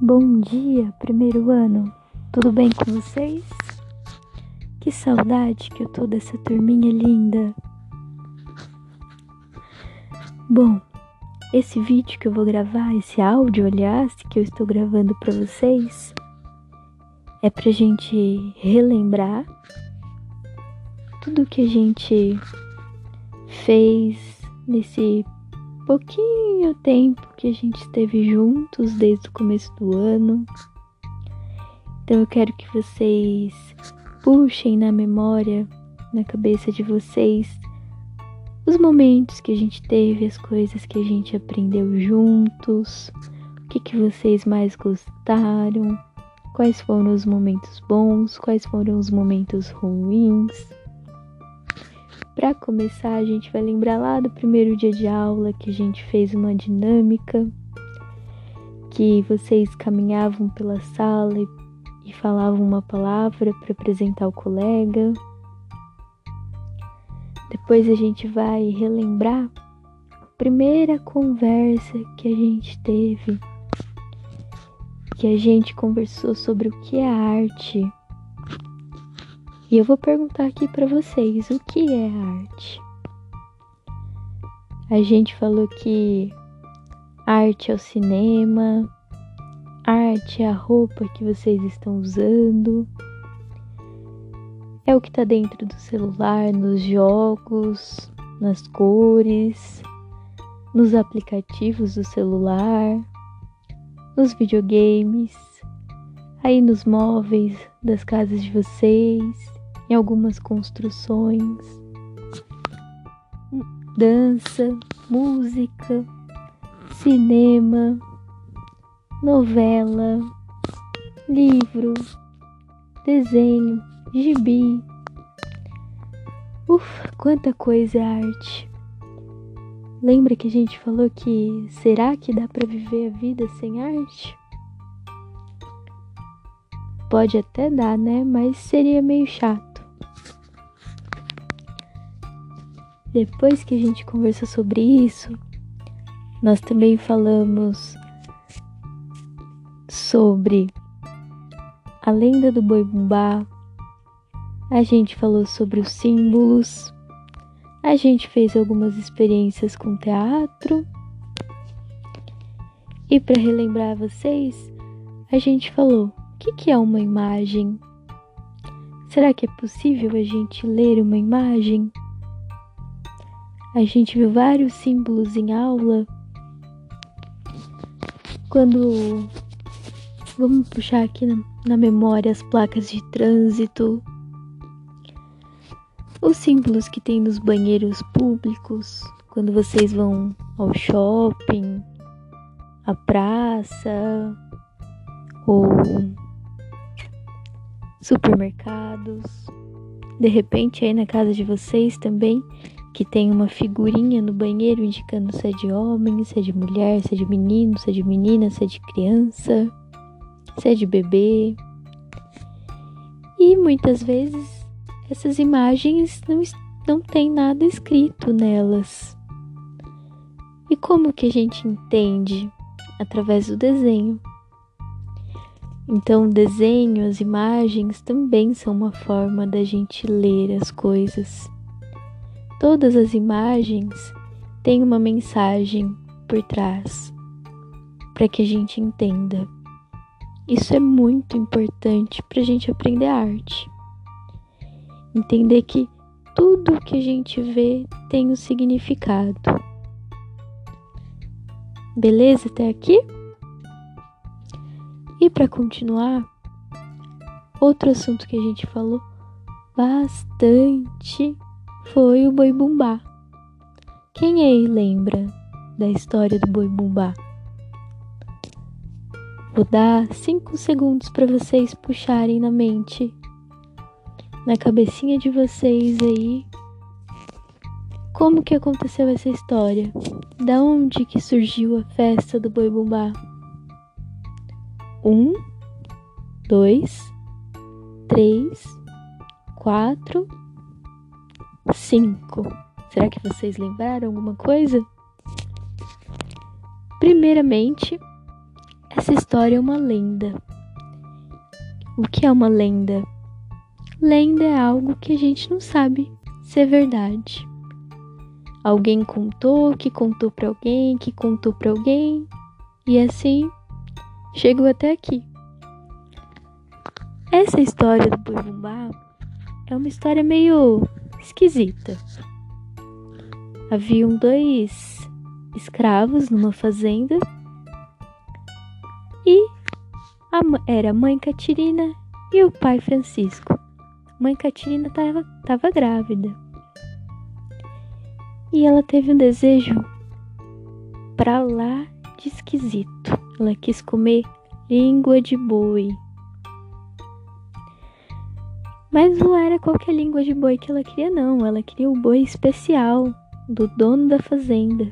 Bom dia, primeiro ano. Tudo bem com vocês? Que saudade que eu tô dessa turminha linda. Bom, esse vídeo que eu vou gravar, esse áudio, aliás, que eu estou gravando para vocês, é pra gente relembrar tudo que a gente fez nesse pouquinho tempo que a gente esteve juntos desde o começo do ano. Então eu quero que vocês puxem na memória, na cabeça de vocês, os momentos que a gente teve, as coisas que a gente aprendeu juntos, o que, que vocês mais gostaram, quais foram os momentos bons, quais foram os momentos ruins. Para começar, a gente vai lembrar lá do primeiro dia de aula que a gente fez uma dinâmica, que vocês caminhavam pela sala e, e falavam uma palavra para apresentar o colega. Depois a gente vai relembrar a primeira conversa que a gente teve, que a gente conversou sobre o que é arte e eu vou perguntar aqui para vocês o que é arte. A gente falou que arte é o cinema, arte é a roupa que vocês estão usando, é o que está dentro do celular, nos jogos, nas cores, nos aplicativos do celular, nos videogames, aí nos móveis das casas de vocês em algumas construções, dança, música, cinema, novela, livro, desenho, gibi. Ufa, quanta coisa é arte! Lembra que a gente falou que será que dá para viver a vida sem arte? Pode até dar, né? Mas seria meio chato. Depois que a gente conversou sobre isso, nós também falamos sobre a lenda do boi bumbá, a gente falou sobre os símbolos, a gente fez algumas experiências com teatro. E para relembrar vocês, a gente falou: o que, que é uma imagem? Será que é possível a gente ler uma imagem? A gente viu vários símbolos em aula. Quando vamos puxar aqui na, na memória as placas de trânsito, os símbolos que tem nos banheiros públicos, quando vocês vão ao shopping, à praça ou supermercados. De repente, aí na casa de vocês também que tem uma figurinha no banheiro indicando se é de homem, se é de mulher, se é de menino, se é de menina, se é de criança, se é de bebê. E muitas vezes essas imagens não, não tem nada escrito nelas. E como que a gente entende? Através do desenho. Então, o desenho, as imagens também são uma forma da gente ler as coisas. Todas as imagens têm uma mensagem por trás para que a gente entenda. Isso é muito importante para a gente aprender arte. Entender que tudo que a gente vê tem um significado. Beleza até aqui? E para continuar, outro assunto que a gente falou bastante foi o Boi Bumbá. Quem aí lembra da história do Boi Bumbá? Vou dar cinco segundos para vocês puxarem na mente, na cabecinha de vocês aí, como que aconteceu essa história? Da onde que surgiu a festa do Boi Bumbá? Um, dois, três, quatro 5. Será que vocês lembraram alguma coisa? Primeiramente, Essa história é uma lenda. O que é uma lenda? Lenda é algo que a gente não sabe se é verdade. Alguém contou, que contou para alguém, que contou para alguém, e assim chegou até aqui. Essa história do bumbá é uma história meio esquisita. Haviam dois escravos numa fazenda e a, era a mãe Catirina e o pai Francisco. Mãe Catirina estava grávida e ela teve um desejo para lá de esquisito. Ela quis comer língua de boi. Mas não era qualquer língua de boi que ela queria, não. Ela queria o boi especial do dono da fazenda.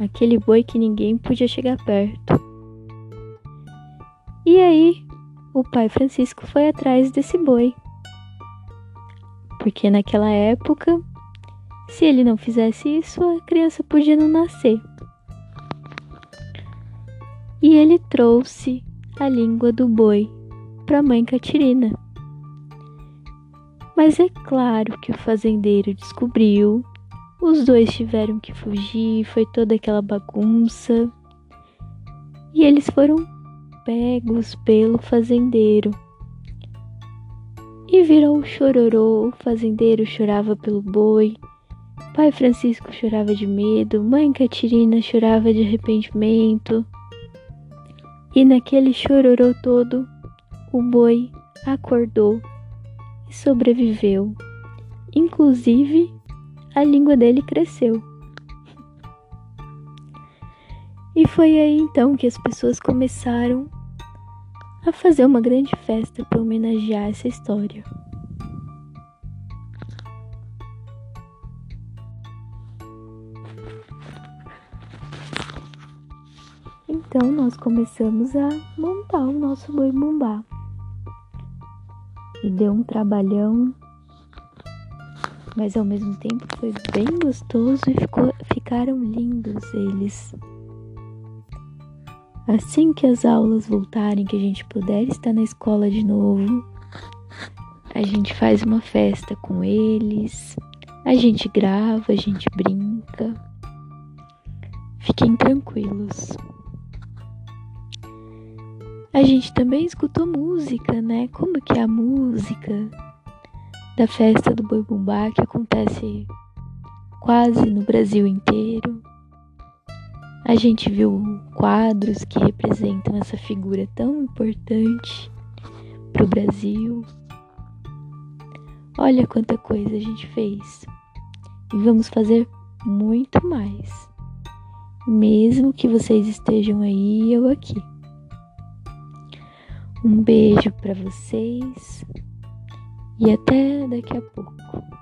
Aquele boi que ninguém podia chegar perto. E aí, o pai Francisco foi atrás desse boi. Porque naquela época, se ele não fizesse isso, a criança podia não nascer. E ele trouxe a língua do boi para a mãe Catirina. Mas é claro que o fazendeiro descobriu, os dois tiveram que fugir, foi toda aquela bagunça. E eles foram pegos pelo fazendeiro. E virou chororô, o fazendeiro chorava pelo boi, pai Francisco chorava de medo, mãe Catirina chorava de arrependimento. E naquele chororô todo, o boi acordou sobreviveu. Inclusive, a língua dele cresceu. E foi aí então que as pessoas começaram a fazer uma grande festa para homenagear essa história. Então nós começamos a montar o nosso boi bumbá e deu um trabalhão, mas ao mesmo tempo foi bem gostoso e ficou, ficaram lindos eles. Assim que as aulas voltarem, que a gente puder estar na escola de novo, a gente faz uma festa com eles, a gente grava, a gente brinca. Fiquem tranquilos. A gente também escutou música, né? Como que é a música da festa do Boi Bumbá que acontece quase no Brasil inteiro. A gente viu quadros que representam essa figura tão importante para o Brasil. Olha quanta coisa a gente fez. E vamos fazer muito mais. Mesmo que vocês estejam aí e eu aqui. Um beijo para vocês e até daqui a pouco.